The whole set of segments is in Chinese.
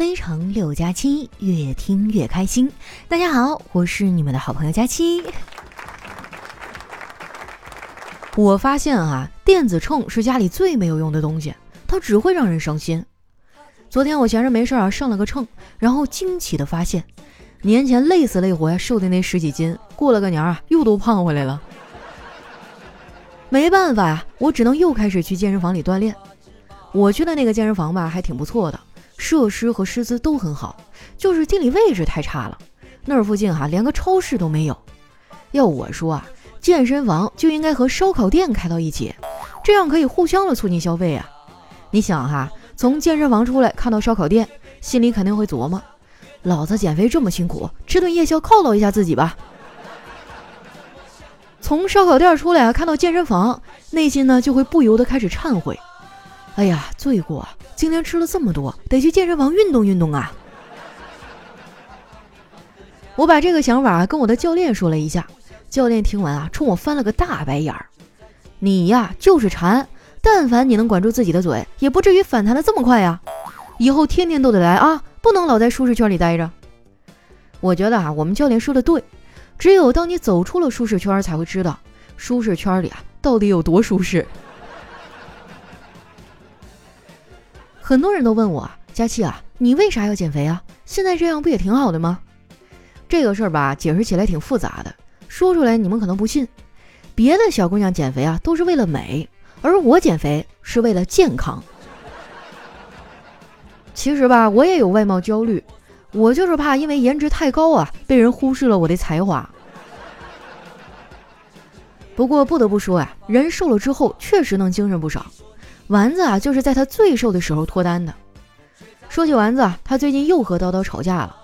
非常六加七，越听越开心。大家好，我是你们的好朋友佳期。我发现啊，电子秤是家里最没有用的东西，它只会让人伤心。昨天我闲着没事啊，上了个秤，然后惊奇的发现，年前累死累活呀瘦的那十几斤，过了个年啊又都胖回来了。没办法呀，我只能又开始去健身房里锻炼。我去的那个健身房吧，还挺不错的，设施和师资都很好，就是地理位置太差了。那儿附近哈连个超市都没有。要我说啊，健身房就应该和烧烤店开到一起，这样可以互相的促进消费啊。你想哈，从健身房出来看到烧烤店，心里肯定会琢磨：老子减肥这么辛苦，吃顿夜宵犒劳一下自己吧。从烧烤店出来，看到健身房，内心呢就会不由得开始忏悔：“哎呀，罪过啊！今天吃了这么多，得去健身房运动运动啊！”我把这个想法跟我的教练说了一下，教练听完啊，冲我翻了个大白眼儿：“你呀，就是馋！但凡你能管住自己的嘴，也不至于反弹的这么快呀！以后天天都得来啊，不能老在舒适圈里待着。”我觉得啊，我们教练说的对。只有当你走出了舒适圈，才会知道舒适圈里啊到底有多舒适。很多人都问我，佳琪啊，你为啥要减肥啊？现在这样不也挺好的吗？这个事儿吧，解释起来挺复杂的，说出来你们可能不信。别的小姑娘减肥啊，都是为了美，而我减肥是为了健康。其实吧，我也有外貌焦虑。我就是怕因为颜值太高啊，被人忽视了我的才华。不过不得不说啊，人瘦了之后确实能精神不少。丸子啊，就是在他最瘦的时候脱单的。说起丸子啊，他最近又和叨叨吵架了。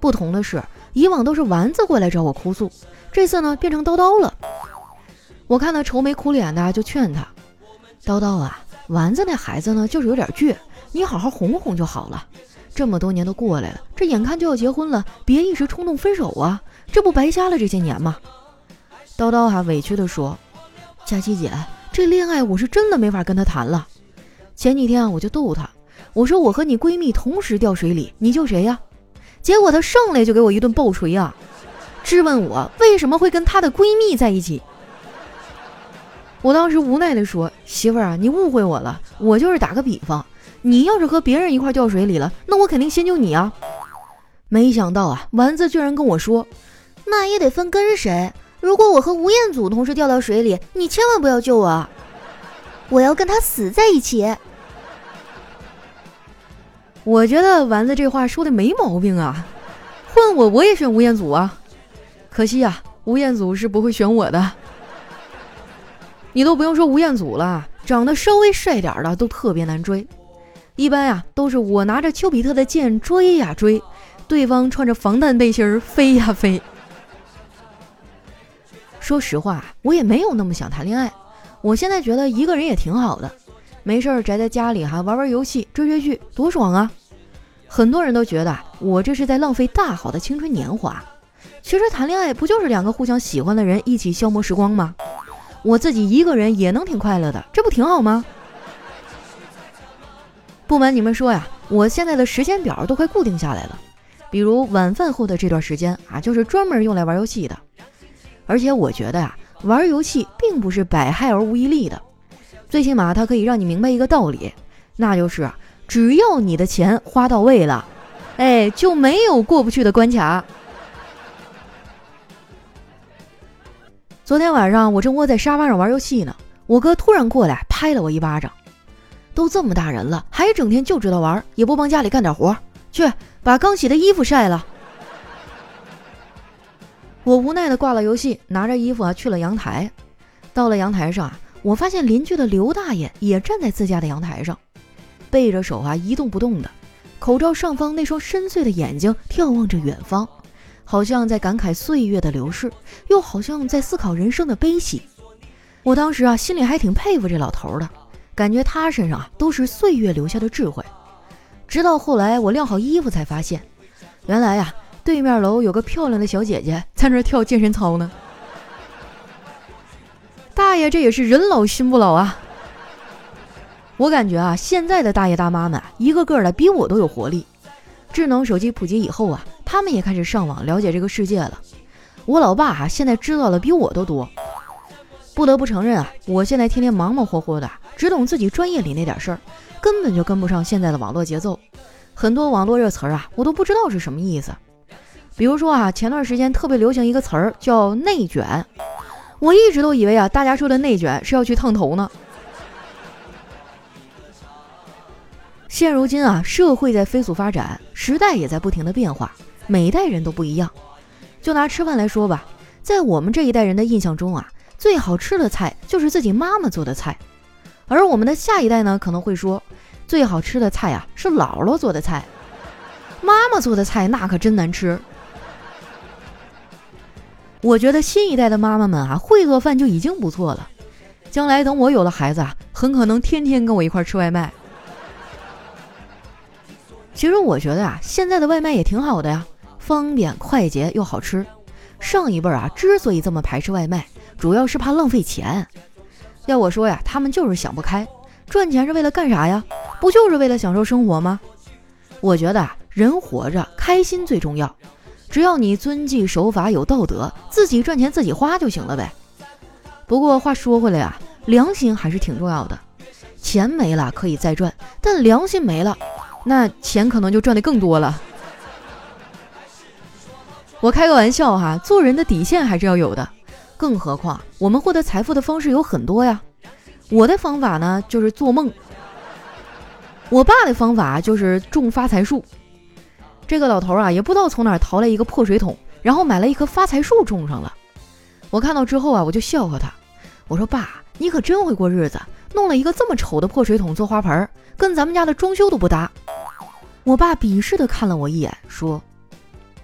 不同的是，以往都是丸子过来找我哭诉，这次呢变成叨叨了。我看他愁眉苦脸的，就劝他：“叨叨啊，丸子那孩子呢就是有点倔，你好好哄哄就好了。”这么多年都过来了，这眼看就要结婚了，别一时冲动分手啊！这不白瞎了这些年吗？叨叨还委屈地说：“佳琪姐，这恋爱我是真的没法跟他谈了。前几天啊，我就逗他，我说我和你闺蜜同时掉水里，你救谁呀？结果她上来就给我一顿暴锤啊，质问我为什么会跟她的闺蜜在一起。我当时无奈地说：媳妇儿啊，你误会我了，我就是打个比方。”你要是和别人一块掉水里了，那我肯定先救你啊！没想到啊，丸子居然跟我说：“那也得分跟谁。如果我和吴彦祖同时掉到水里，你千万不要救我，我要跟他死在一起。”我觉得丸子这话说的没毛病啊！换我我也选吴彦祖啊！可惜啊，吴彦祖是不会选我的。你都不用说吴彦祖了，长得稍微帅点的都特别难追。一般呀，都是我拿着丘比特的箭追呀追，对方穿着防弹背心飞呀飞。说实话，我也没有那么想谈恋爱。我现在觉得一个人也挺好的，没事儿宅在家里哈，玩玩游戏，追追剧，多爽啊！很多人都觉得我这是在浪费大好的青春年华。其实谈恋爱不就是两个互相喜欢的人一起消磨时光吗？我自己一个人也能挺快乐的，这不挺好吗？不瞒你们说呀，我现在的时间表都快固定下来了。比如晚饭后的这段时间啊，就是专门用来玩游戏的。而且我觉得呀，玩游戏并不是百害而无一利的，最起码它可以让你明白一个道理，那就是只要你的钱花到位了，哎，就没有过不去的关卡。昨天晚上我正窝在沙发上玩游戏呢，我哥突然过来拍了我一巴掌。都这么大人了，还整天就知道玩，也不帮家里干点活，去把刚洗的衣服晒了。我无奈的挂了游戏，拿着衣服啊去了阳台。到了阳台上啊，我发现邻居的刘大爷也站在自家的阳台上，背着手啊一动不动的，口罩上方那双深邃的眼睛眺望着远方，好像在感慨岁月的流逝，又好像在思考人生的悲喜。我当时啊心里还挺佩服这老头的。感觉他身上啊都是岁月留下的智慧，直到后来我晾好衣服才发现，原来呀对面楼有个漂亮的小姐姐在那跳健身操呢。大爷这也是人老心不老啊！我感觉啊现在的大爷大妈们一个个的比我都有活力，智能手机普及以后啊，他们也开始上网了解这个世界了。我老爸啊，现在知道的比我都多。不得不承认啊，我现在天天忙忙活活的，只懂自己专业里那点事儿，根本就跟不上现在的网络节奏。很多网络热词儿啊，我都不知道是什么意思。比如说啊，前段时间特别流行一个词儿叫内卷，我一直都以为啊，大家说的内卷是要去烫头呢。现如今啊，社会在飞速发展，时代也在不停的变化，每一代人都不一样。就拿吃饭来说吧，在我们这一代人的印象中啊，最好吃的菜就是自己妈妈做的菜，而我们的下一代呢，可能会说，最好吃的菜啊是姥姥做的菜，妈妈做的菜那可真难吃。我觉得新一代的妈妈们啊，会做饭就已经不错了，将来等我有了孩子啊，很可能天天跟我一块吃外卖。其实我觉得啊，现在的外卖也挺好的呀，方便快捷又好吃。上一辈儿啊，之所以这么排斥外卖，主要是怕浪费钱。要我说呀，他们就是想不开，赚钱是为了干啥呀？不就是为了享受生活吗？我觉得啊，人活着开心最重要，只要你遵纪守法有道德，自己赚钱自己花就行了呗。不过话说回来啊，良心还是挺重要的。钱没了可以再赚，但良心没了。那钱可能就赚的更多了。我开个玩笑哈，做人的底线还是要有的，更何况我们获得财富的方式有很多呀。我的方法呢就是做梦，我爸的方法就是种发财树。这个老头啊也不知道从哪淘来一个破水桶，然后买了一棵发财树种上了。我看到之后啊，我就笑话他，我说爸，你可真会过日子，弄了一个这么丑的破水桶做花盆，跟咱们家的装修都不搭。我爸鄙视的看了我一眼，说：“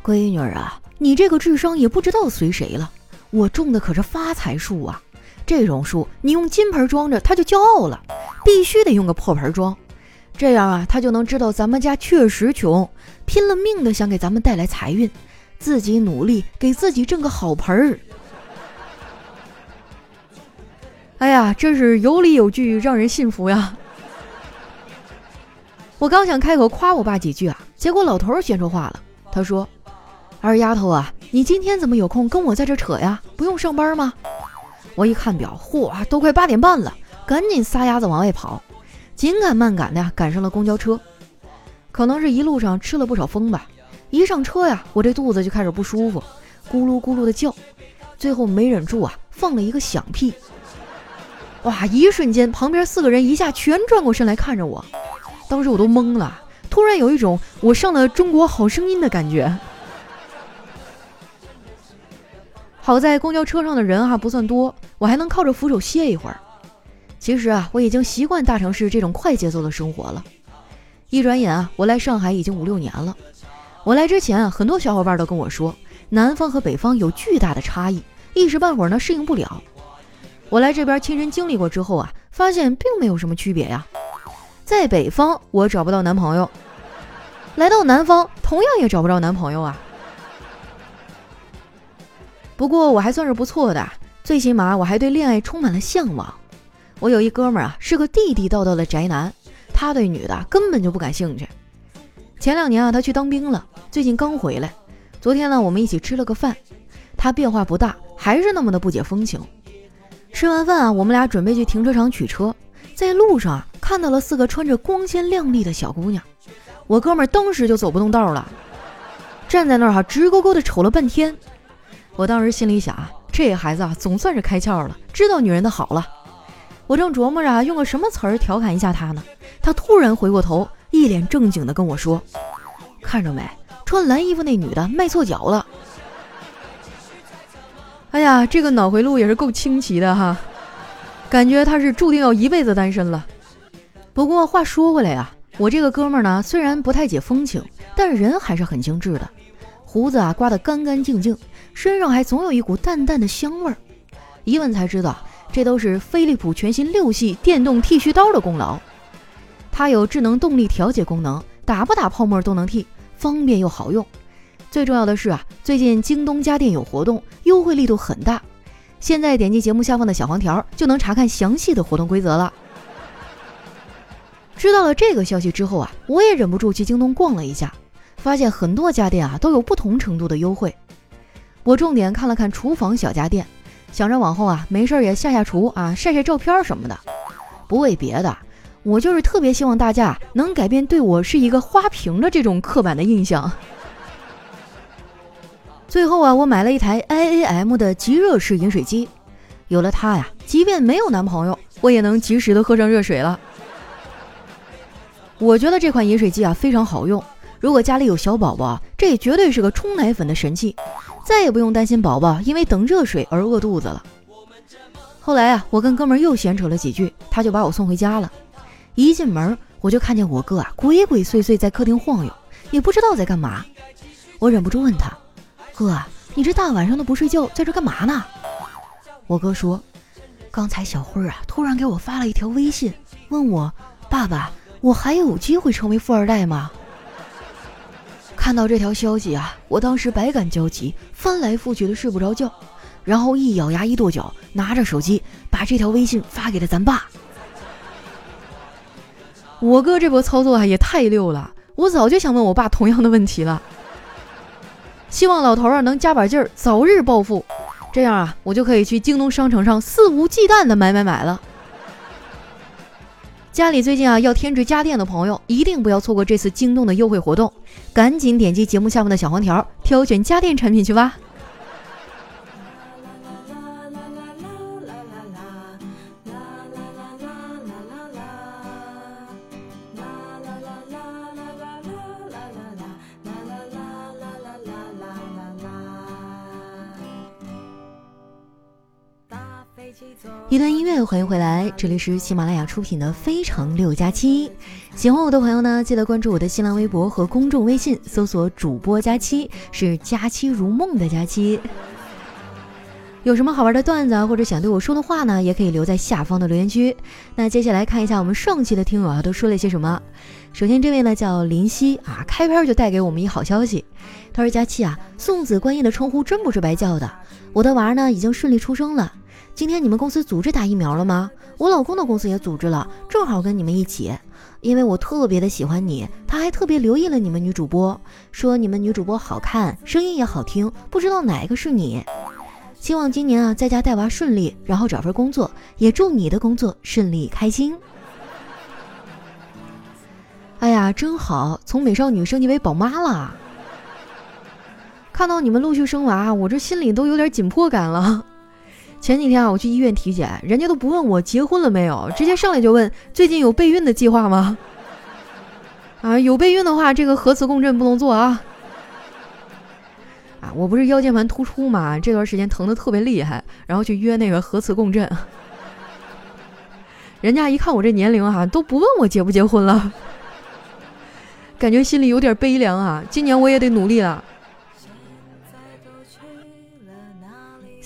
闺女啊，你这个智商也不知道随谁了。我种的可是发财树啊，这种树你用金盆装着，它就骄傲了。必须得用个破盆装，这样啊，他就能知道咱们家确实穷，拼了命的想给咱们带来财运，自己努力给自己挣个好盆儿。哎呀，真是有理有据，让人信服呀。”我刚想开口夸我爸几句啊，结果老头先说话了。他说：“二丫头啊，你今天怎么有空跟我在这扯呀？不用上班吗？”我一看表，嚯，都快八点半了，赶紧撒丫子往外跑，紧赶慢赶的呀，赶上了公交车。可能是一路上吃了不少风吧，一上车呀，我这肚子就开始不舒服，咕噜咕噜的叫，最后没忍住啊，放了一个响屁。哇！一瞬间，旁边四个人一下全转过身来看着我。当时我都懵了，突然有一种我上了《中国好声音》的感觉。好在公交车上的人还不算多，我还能靠着扶手歇一会儿。其实啊，我已经习惯大城市这种快节奏的生活了。一转眼啊，我来上海已经五六年了。我来之前啊，很多小伙伴都跟我说，南方和北方有巨大的差异，一时半会儿呢适应不了。我来这边亲身经历过之后啊，发现并没有什么区别呀。在北方，我找不到男朋友；来到南方，同样也找不着男朋友啊。不过我还算是不错的，最起码我还对恋爱充满了向往。我有一哥们儿啊，是个地地道道的宅男，他对女的根本就不感兴趣。前两年啊，他去当兵了，最近刚回来。昨天呢，我们一起吃了个饭，他变化不大，还是那么的不解风情。吃完饭啊，我们俩准备去停车场取车。在路上啊，看到了四个穿着光鲜亮丽的小姑娘，我哥们儿当时就走不动道了，站在那儿哈，直勾勾的瞅了半天。我当时心里想啊，这孩子啊，总算是开窍了，知道女人的好了。我正琢磨着用个什么词儿调侃一下他呢，他突然回过头，一脸正经的跟我说：“看着没，穿蓝衣服那女的迈错脚了。”哎呀，这个脑回路也是够清奇的哈。感觉他是注定要一辈子单身了。不过话说回来啊，我这个哥们儿呢，虽然不太解风情，但人还是很精致的，胡子啊刮得干干净净，身上还总有一股淡淡的香味儿。一问才知道，这都是飞利浦全新六系电动剃须刀的功劳。它有智能动力调节功能，打不打泡沫都能剃，方便又好用。最重要的是啊，最近京东家电有活动，优惠力度很大。现在点击节目下方的小黄条，就能查看详细的活动规则了。知道了这个消息之后啊，我也忍不住去京东逛了一下，发现很多家电啊都有不同程度的优惠。我重点看了看厨房小家电，想着往后啊没事也下下厨啊晒晒照片什么的。不为别的，我就是特别希望大家能改变对我是一个花瓶的这种刻板的印象。最后啊，我买了一台 IAM 的即热式饮水机，有了它呀，即便没有男朋友，我也能及时的喝上热水了。我觉得这款饮水机啊非常好用，如果家里有小宝宝，这也绝对是个冲奶粉的神器，再也不用担心宝宝因为等热水而饿肚子了。后来啊，我跟哥们又闲扯了几句，他就把我送回家了。一进门，我就看见我哥啊鬼鬼祟祟在客厅晃悠，也不知道在干嘛。我忍不住问他。哥，你这大晚上的不睡觉，在这干嘛呢？我哥说，刚才小辉啊突然给我发了一条微信，问我爸爸，我还有机会成为富二代吗？看到这条消息啊，我当时百感交集，翻来覆去的睡不着觉，然后一咬牙一跺脚，拿着手机把这条微信发给了咱爸。我哥这波操作啊也太溜了，我早就想问我爸同样的问题了。希望老头儿能加把劲儿，早日暴富，这样啊，我就可以去京东商城上肆无忌惮的买买买了。家里最近啊要添置家电的朋友，一定不要错过这次京东的优惠活动，赶紧点击节目下方的小黄条，挑选家电产品去吧。一段音乐，欢迎回来，这里是喜马拉雅出品的《非常六加七》。喜欢我的朋友呢，记得关注我的新浪微博和公众微信，搜索“主播佳期”，是“佳期如梦”的佳期。有什么好玩的段子啊，或者想对我说的话呢，也可以留在下方的留言区。那接下来看一下我们上期的听友啊都说了些什么。首先这位呢叫林夕啊，开篇就带给我们一好消息，他说：“佳期啊，送子观音的称呼真不是白叫的，我的娃呢已经顺利出生了。”今天你们公司组织打疫苗了吗？我老公的公司也组织了，正好跟你们一起。因为我特别的喜欢你，他还特别留意了你们女主播，说你们女主播好看，声音也好听，不知道哪一个是你。希望今年啊在家带娃顺利，然后找份工作，也祝你的工作顺利开心。哎呀，真好，从美少女升级为宝妈了。看到你们陆续生娃，我这心里都有点紧迫感了。前几天啊，我去医院体检，人家都不问我结婚了没有，直接上来就问最近有备孕的计划吗？啊，有备孕的话，这个核磁共振不能做啊！啊，我不是腰间盘突出嘛，这段时间疼的特别厉害，然后去约那个核磁共振，人家一看我这年龄啊，都不问我结不结婚了，感觉心里有点悲凉啊！今年我也得努力了。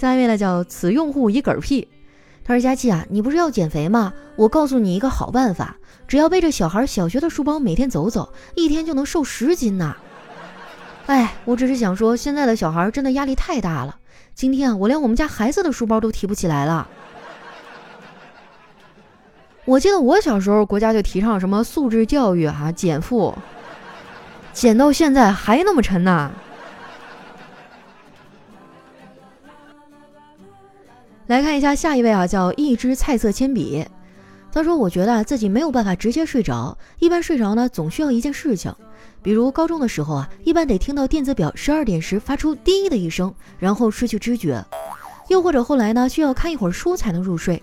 下一位呢叫此用户一嗝屁，他说：“佳琪啊，你不是要减肥吗？我告诉你一个好办法，只要背着小孩小学的书包每天走走，一天就能瘦十斤呐。”哎，我只是想说，现在的小孩真的压力太大了。今天啊，我连我们家孩子的书包都提不起来了。我记得我小时候，国家就提倡什么素质教育哈，减负，减到现在还那么沉呐。来看一下下一位啊，叫一支菜色铅笔。他说：“我觉得啊，自己没有办法直接睡着，一般睡着呢，总需要一件事情，比如高中的时候啊，一般得听到电子表十二点时发出滴的一声，然后失去知觉；又或者后来呢，需要看一会儿书才能入睡。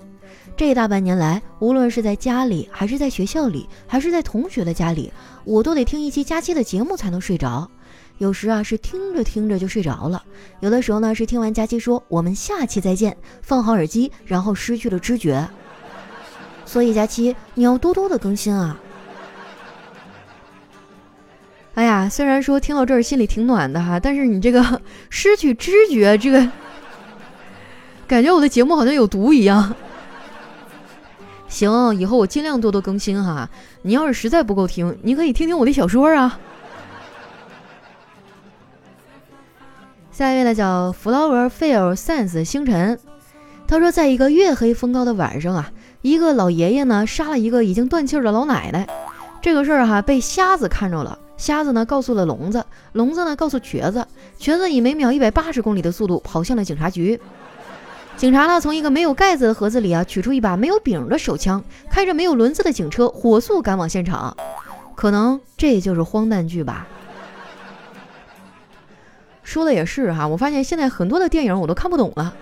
这大半年来，无论是在家里，还是在学校里，还是在同学的家里，我都得听一期佳期的节目才能睡着。”有时啊是听着听着就睡着了，有的时候呢是听完佳期说我们下期再见，放好耳机，然后失去了知觉。所以佳期你要多多的更新啊！哎呀，虽然说听到这儿心里挺暖的哈，但是你这个失去知觉，这个感觉我的节目好像有毒一样。行，以后我尽量多多更新哈。你要是实在不够听，你可以听听我的小说啊。下一位呢叫 Flower Fail Sense 星辰，他说，在一个月黑风高的晚上啊，一个老爷爷呢杀了一个已经断气的老奶奶，这个事儿哈被瞎子看着了，瞎子呢告诉了聋子，聋子呢告诉瘸子，瘸子以每秒一百八十公里的速度跑向了警察局。警察呢从一个没有盖子的盒子里啊取出一把没有柄的手枪，开着没有轮子的警车火速赶往现场。可能这就是荒诞剧吧。说的也是哈，我发现现在很多的电影我都看不懂了。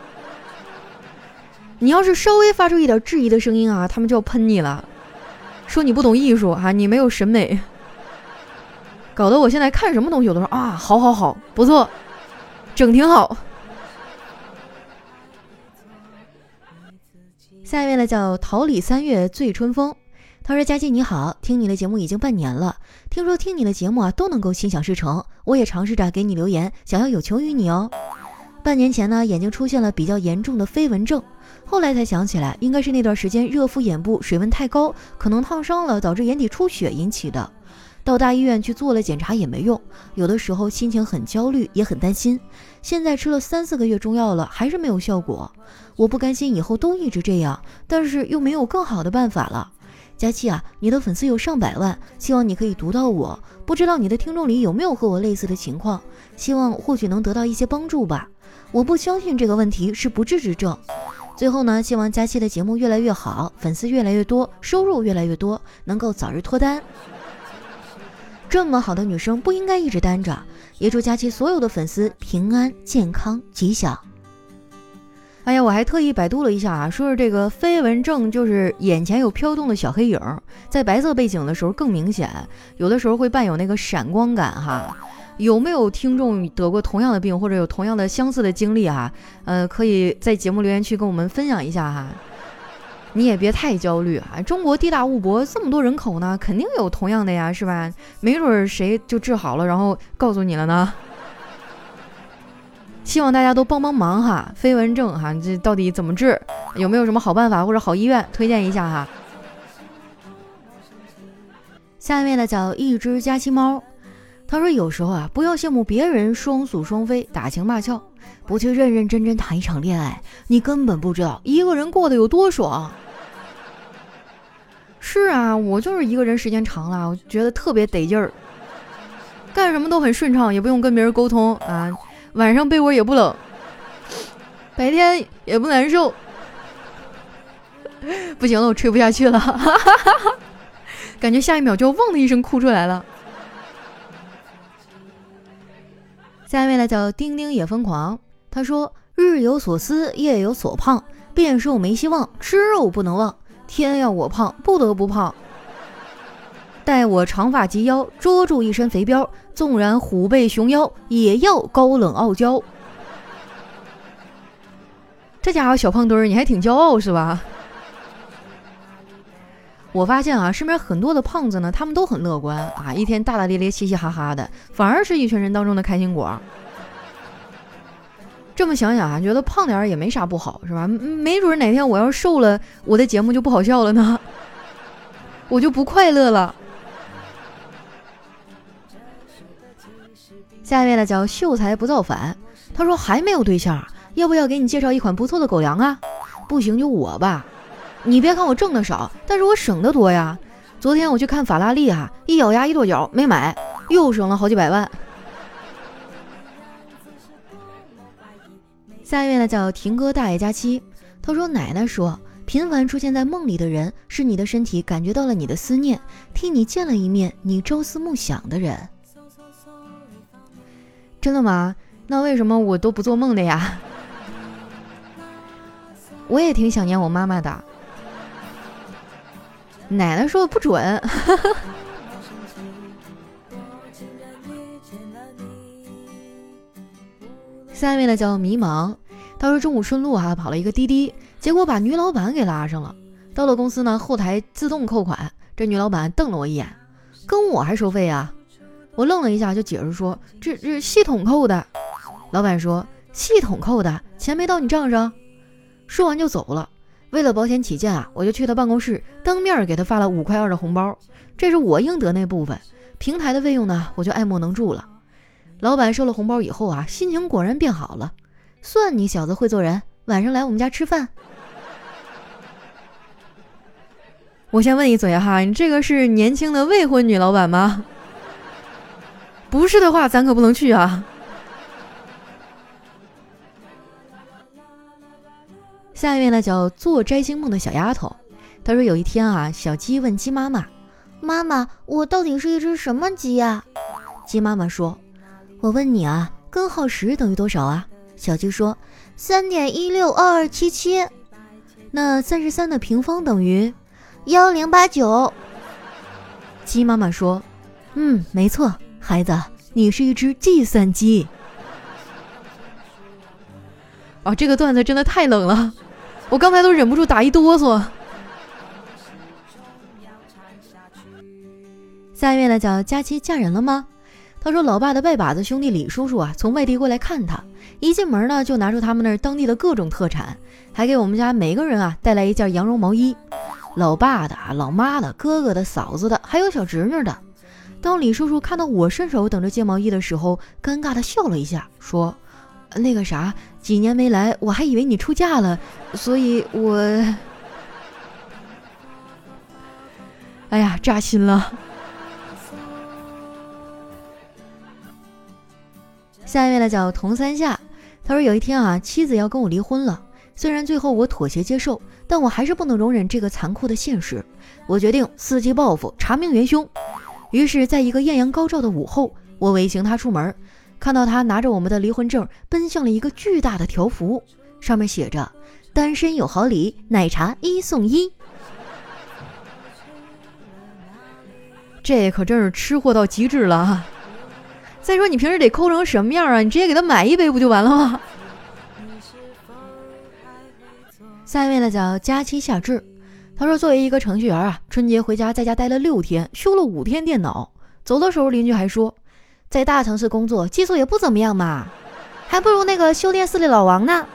你要是稍微发出一点质疑的声音啊，他们就要喷你了，说你不懂艺术啊，你没有审美。搞得我现在看什么东西我都说啊，好好好，不错，整挺好。下一位呢叫桃李三月醉春风，他说：“佳琪你好，听你的节目已经半年了，听说听你的节目啊都能够心想事成，我也尝试着给你留言，想要有求于你哦。半年前呢眼睛出现了比较严重的飞蚊症，后来才想起来应该是那段时间热敷眼部水温太高，可能烫伤了导致眼底出血引起的。”到大医院去做了检查也没用，有的时候心情很焦虑，也很担心。现在吃了三四个月中药了，还是没有效果。我不甘心以后都一直这样，但是又没有更好的办法了。佳期啊，你的粉丝有上百万，希望你可以读到我。不知道你的听众里有没有和我类似的情况？希望或许能得到一些帮助吧。我不相信这个问题是不治之症。最后呢，希望佳期的节目越来越好，粉丝越来越多，收入越来越多，能够早日脱单。这么好的女生不应该一直单着，也祝佳期所有的粉丝平安、健康、吉祥。哎呀，我还特意百度了一下啊，说是这个飞蚊症就是眼前有飘动的小黑影，在白色背景的时候更明显，有的时候会伴有那个闪光感哈。有没有听众得过同样的病或者有同样的相似的经历啊？呃，可以在节目留言区跟我们分享一下哈。你也别太焦虑啊！中国地大物博，这么多人口呢，肯定有同样的呀，是吧？没准谁就治好了，然后告诉你了呢。希望大家都帮帮忙哈！飞蚊症哈，这到底怎么治？有没有什么好办法或者好医院推荐一下哈？下一位呢叫一只佳期猫，他说有时候啊，不要羡慕别人双宿双飞、打情骂俏，不去认认真真谈一场恋爱，你根本不知道一个人过得有多爽。是啊，我就是一个人时间长了，我觉得特别得劲儿，干什么都很顺畅，也不用跟别人沟通啊。晚上被窝也不冷，白天也不难受。不行了，我吹不下去了，感觉下一秒就要“汪”的一声哭出来了。下一位呢叫丁丁也疯狂，他说：“日有所思，夜有所胖，变瘦没希望，吃肉不能忘。”天要我胖，不得不胖。待我长发及腰，捉住一身肥膘，纵然虎背熊腰，也要高冷傲娇。这家伙小胖墩儿，你还挺骄傲是吧？我发现啊，身边很多的胖子呢，他们都很乐观啊，一天大大咧咧、嘻嘻哈哈的，反而是一群人当中的开心果。这么想想啊，觉得胖点儿也没啥不好，是吧？没准哪天我要瘦了，我的节目就不好笑了呢，我就不快乐了。下一位呢叫秀才不造反，他说还没有对象，要不要给你介绍一款不错的狗粮啊？不行就我吧，你别看我挣的少，但是我省的多呀。昨天我去看法拉利啊，一咬牙一跺脚没买，又省了好几百万。下一位呢叫婷哥大爷佳期，他说：“奶奶说，频繁出现在梦里的人，是你的身体感觉到了你的思念，替你见了一面你朝思暮想的人。”真的吗？那为什么我都不做梦的呀？我也挺想念我妈妈的。奶奶说的不准。下一位呢叫迷茫，他说中午顺路哈跑了一个滴滴，结果把女老板给拉上了。到了公司呢，后台自动扣款，这女老板瞪了我一眼，跟我还收费啊？我愣了一下，就解释说这这系统扣的。老板说系统扣的钱没到你账上，说完就走了。为了保险起见啊，我就去他办公室当面给他发了五块二的红包，这是我应得那部分，平台的费用呢我就爱莫能助了。老板收了红包以后啊，心情果然变好了。算你小子会做人，晚上来我们家吃饭。我先问一嘴哈，你这个是年轻的未婚女老板吗？不是的话，咱可不能去啊。下一位呢，叫做摘星梦的小丫头。她说有一天啊，小鸡问鸡妈妈：“妈妈，我到底是一只什么鸡呀？”鸡妈妈说：“我问你啊，根号十等于多少啊？”小鸡说：“三点一六二二七七。”那三十三的平方等于幺零八九。鸡妈妈说：“嗯，没错，孩子，你是一只计算机。”啊，这个段子真的太冷了。我刚才都忍不住打一哆嗦。下一位呢，叫佳琪嫁人了吗？他说，老爸的拜把子兄弟李叔叔啊，从外地过来看他，一进门呢，就拿出他们那儿当地的各种特产，还给我们家每个人啊带来一件羊绒毛衣。老爸的、老妈的、哥哥的、嫂子的，还有小侄女的。当李叔叔看到我伸手等着接毛衣的时候，尴尬的笑了一下，说：“那个啥。”几年没来，我还以为你出嫁了，所以我，哎呀，扎心了。下一位呢叫童三夏，他说有一天啊，妻子要跟我离婚了，虽然最后我妥协接受，但我还是不能容忍这个残酷的现实。我决定伺机报复，查明元凶。于是，在一个艳阳高照的午后，我尾行他出门。看到他拿着我们的离婚证，奔向了一个巨大的条幅，上面写着“单身有好礼，奶茶一送一”。这可真是吃货到极致了啊。再说你平时得抠成什么样啊？你直接给他买一杯不就完了吗？下一位呢叫佳期夏至，他说作为一个程序员啊，春节回家在家待了六天，修了五天电脑，走的时候邻居还说。在大城市工作，技术也不怎么样嘛，还不如那个修电视的老王呢。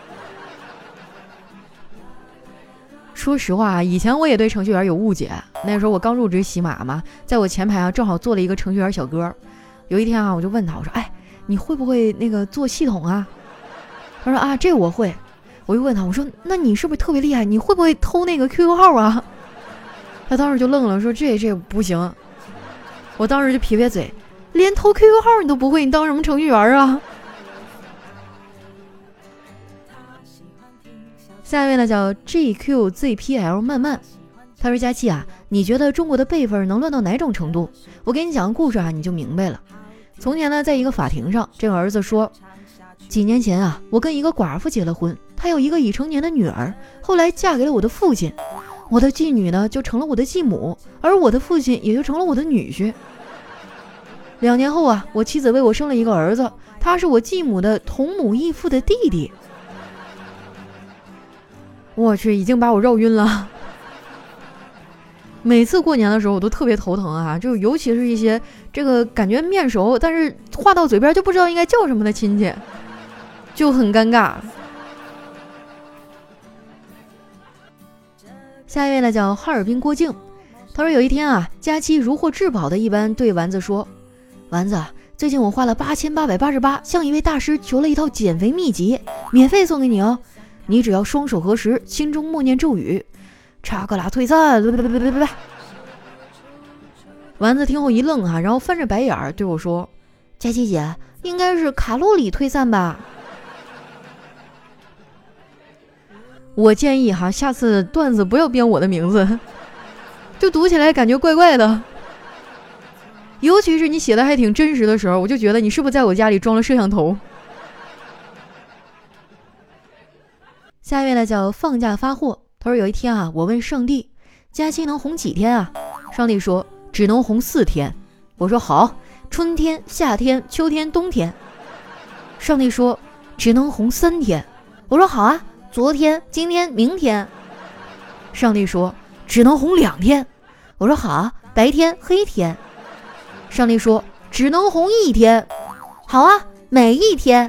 说实话，以前我也对程序员有误解。那时候我刚入职喜马嘛，在我前排啊，正好坐了一个程序员小哥。有一天啊，我就问他，我说：“哎，你会不会那个做系统啊？”他说：“啊，这我会。”我又问他，我说：“那你是不是特别厉害？你会不会偷那个 QQ 号啊？” 他当时就愣了，说：“这这不行。”我当时就撇撇嘴。连偷 QQ 号你都不会，你当什么程序员啊？下一位呢，叫 GQZPL 慢慢，他说：“佳期啊，你觉得中国的辈分能乱到哪种程度？我给你讲个故事啊，你就明白了。从前呢，在一个法庭上，这个儿子说，几年前啊，我跟一个寡妇结了婚，她有一个已成年的女儿，后来嫁给了我的父亲，我的继女呢就成了我的继母，而我的父亲也就成了我的女婿。”两年后啊，我妻子为我生了一个儿子，他是我继母的同母异父的弟弟。我去，已经把我绕晕了。每次过年的时候，我都特别头疼啊，就尤其是一些这个感觉面熟，但是话到嘴边就不知道应该叫什么的亲戚，就很尴尬。下一位呢，叫哈尔滨郭靖，他说有一天啊，佳期如获至宝的一般对丸子说。丸子，最近我花了八千八百八十八，向一位大师求了一套减肥秘籍，免费送给你哦。你只要双手合十，心中默念咒语，查克拉退散。别别别别别别！丸子听后一愣啊，然后翻着白眼儿对我说：“佳琪姐，应该是卡路里退散吧？”我建议哈，下次段子不要编我的名字，就读起来感觉怪怪的。尤其是你写的还挺真实的时候，我就觉得你是不是在我家里装了摄像头？下一位呢叫放假发货，他说有一天啊，我问上帝，假期能红几天啊？上帝说只能红四天。我说好，春天、夏天、秋天、冬天。上帝说只能红三天。我说好啊，昨天、今天、明天。上帝说只能红两天。我说好啊，白天、黑天。上帝说：“只能红一天，好啊，每一天。”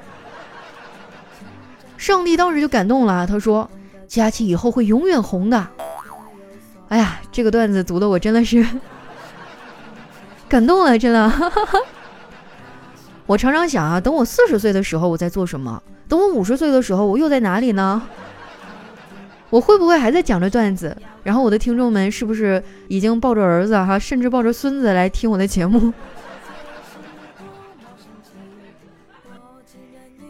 上帝当时就感动了，他说：“佳琪以后会永远红的。”哎呀，这个段子读的我真的是 感动了，真的。哈哈哈我常常想啊等我四十岁的时候我在做什么等我五十岁的时候我又在哪里呢？我会不会还在讲着段子然后我的听众们是不是已经抱着儿子哈甚至抱着孙子来听我的节目？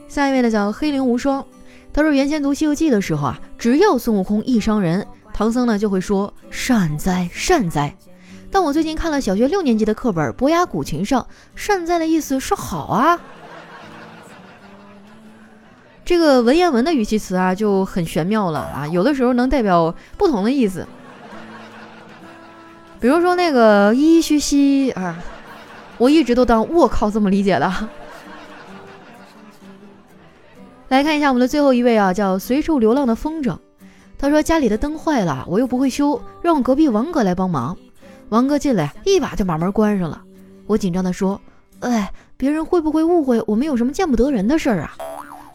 下一位呢叫黑灵无双他说原先读西游记的时候啊只要孙悟空一伤人唐僧呢就会说善哉善哉但我最近看了小学六年级的课本《伯牙古琴》上，善哉的意思是好啊。这个文言文的语气词啊就很玄妙了啊，有的时候能代表不同的意思。比如说那个依依虚兮啊，我一直都当我靠这么理解的。来看一下我们的最后一位啊，叫随处流浪的风筝。他说家里的灯坏了，我又不会修，让隔壁王哥来帮忙。王哥进来一把就把门关上了。我紧张地说：“哎，别人会不会误会我们有什么见不得人的事儿啊？”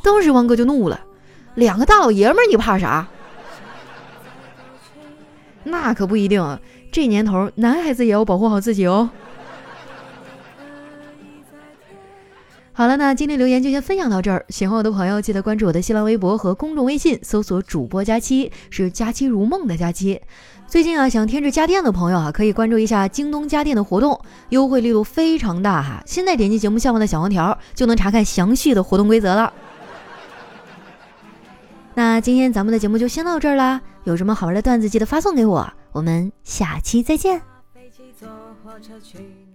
当时王哥就怒了：“两个大老爷们儿，你怕啥？”那可不一定，这年头男孩子也要保护好自己哦。好了，那今天留言就先分享到这儿。喜欢我的朋友，记得关注我的新浪微博和公众微信，搜索“主播佳期”，是“佳期如梦”的佳期。最近啊，想添置家电的朋友啊，可以关注一下京东家电的活动，优惠力度非常大哈。现在点击节目下方的小黄条，就能查看详细的活动规则了。那今天咱们的节目就先到这儿啦，有什么好玩的段子，记得发送给我。我们下期再见。飞机坐火车去